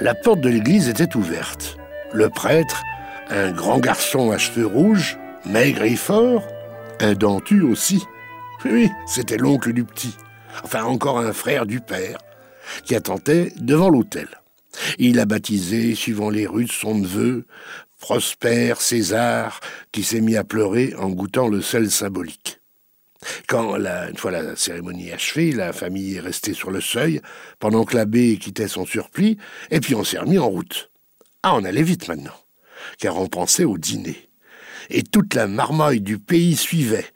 La porte de l'église était ouverte. Le prêtre, un grand garçon à cheveux rouges, maigre et fort, un dentu aussi. Oui, c'était l'oncle du petit, enfin encore un frère du père, qui attendait devant l'autel. Il a baptisé, suivant les rues de son neveu, Prosper César, qui s'est mis à pleurer en goûtant le sel symbolique. Quand, la, une fois la cérémonie achevée, la famille est restée sur le seuil, pendant que l'abbé quittait son surplis, et puis on s'est remis en route. Ah, on allait vite maintenant, car on pensait au dîner. Et toute la marmaille du pays suivait.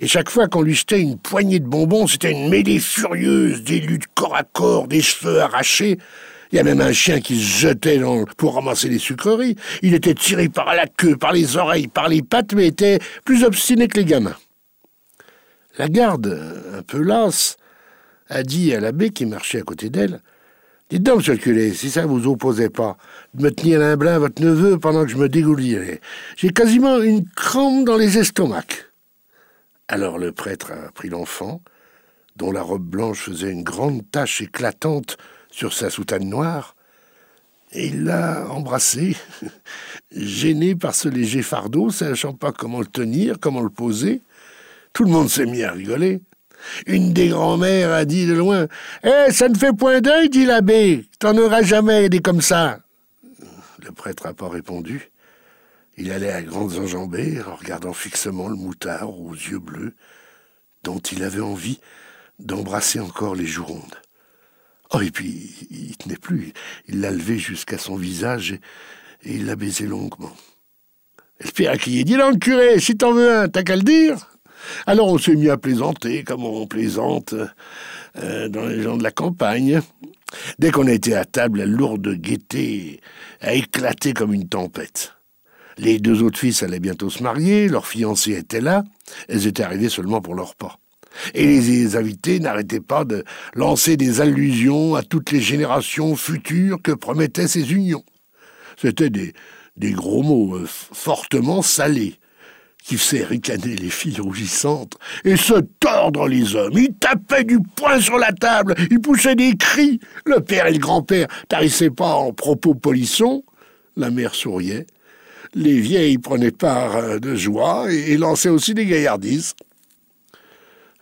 Et chaque fois qu'on lui jetait une poignée de bonbons, c'était une mêlée furieuse, des luttes corps à corps, des cheveux arrachés. Il y a même un chien qui se jetait pour ramasser les sucreries. Il était tiré par la queue, par les oreilles, par les pattes, mais était plus obstiné que les gamins. La garde, un peu lasse, a dit à l'abbé qui marchait à côté d'elle Dites donc, monsieur le curé, si ça vous opposait pas, de me tenir l'imblin à votre neveu pendant que je me dégoulirais. J'ai quasiment une crampe dans les estomacs. Alors le prêtre a pris l'enfant, dont la robe blanche faisait une grande tache éclatante sur sa soutane noire, et il l'a embrassé, gêné par ce léger fardeau, sachant pas comment le tenir, comment le poser. Tout le monde s'est mis à rigoler. Une des grand-mères a dit de loin Eh, ça ne fait point d'œil, dit l'abbé. T'en auras jamais des comme ça. Le prêtre n'a pas répondu. Il allait à grandes enjambées, en regardant fixement le moutard aux yeux bleus, dont il avait envie d'embrasser encore les joues rondes. Oh, et puis, il tenait plus. Il l'a levé jusqu'à son visage et, il l'a baisé longuement. Qui dit donc, curé, si t'en veux un, t'as qu'à le dire. Alors on s'est mis à plaisanter, comme on plaisante euh, dans les gens de la campagne. Dès qu'on était à table, la lourde gaieté a éclaté comme une tempête. Les deux autres fils allaient bientôt se marier, leurs fiancées étaient là, elles étaient arrivées seulement pour leur pas. Et les invités n'arrêtaient pas de lancer des allusions à toutes les générations futures que promettaient ces unions. C'étaient des, des gros mots euh, fortement salés qui faisait ricaner les filles rougissantes et se tordre les hommes. Il tapait du poing sur la table, il poussait des cris. Le père et le grand-père tarissaient pas en propos polissons. La mère souriait. Les vieilles prenaient part euh, de joie et lançaient aussi des gaillardises.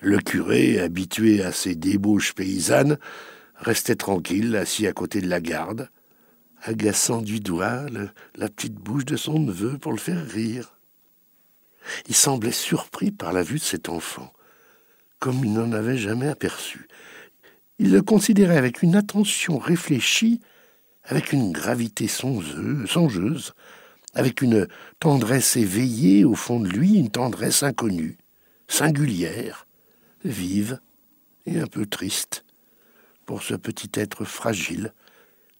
Le curé, habitué à ces débauches paysannes, restait tranquille, assis à côté de la garde, agaçant du doigt la petite bouche de son neveu pour le faire rire. Il semblait surpris par la vue de cet enfant, comme il n'en avait jamais aperçu. Il le considérait avec une attention réfléchie, avec une gravité songeuse, avec une tendresse éveillée au fond de lui, une tendresse inconnue, singulière, vive et un peu triste pour ce petit être fragile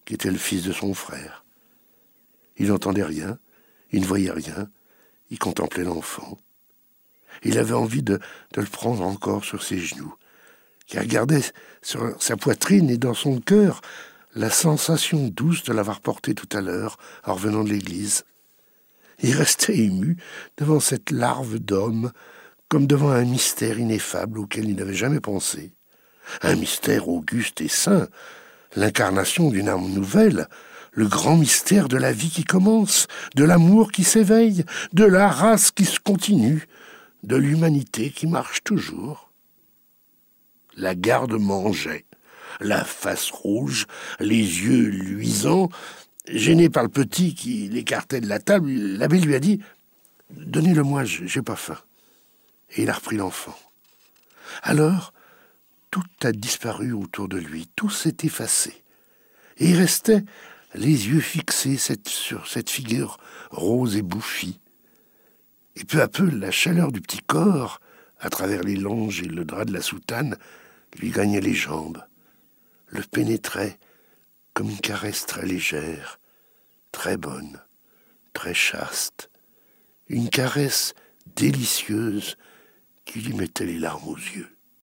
qui était le fils de son frère. Il n'entendait rien, il ne voyait rien, il contemplait l'enfant. Il avait envie de, le prendre encore sur ses genoux, qui regardait sur sa poitrine et dans son cœur la sensation douce de l'avoir porté tout à l'heure en revenant de l'église. Il restait ému devant cette larve d'homme, comme devant un mystère ineffable auquel il n'avait jamais pensé. Un mystère auguste et saint, l'incarnation d'une âme nouvelle, le grand mystère de la vie qui commence, de l'amour qui s'éveille, de la race qui se continue, de l'humanité qui marche toujours. La garde mangeait, la face rouge, les yeux luisants. Gêné par le petit qui l'écartait de la table, l'abbé lui a dit Donnez-le-moi, j'ai pas faim. Et il a repris l'enfant. Alors, tout a disparu autour de lui, tout s'est effacé. Et il restait les yeux fixés sur cette figure rose et bouffie. Et peu à peu, la chaleur du petit corps, à travers les longes et le drap de la soutane, lui gagnait les jambes, le pénétrait comme une caresse très légère, très bonne, très chaste, une caresse délicieuse qui lui mettait les larmes aux yeux.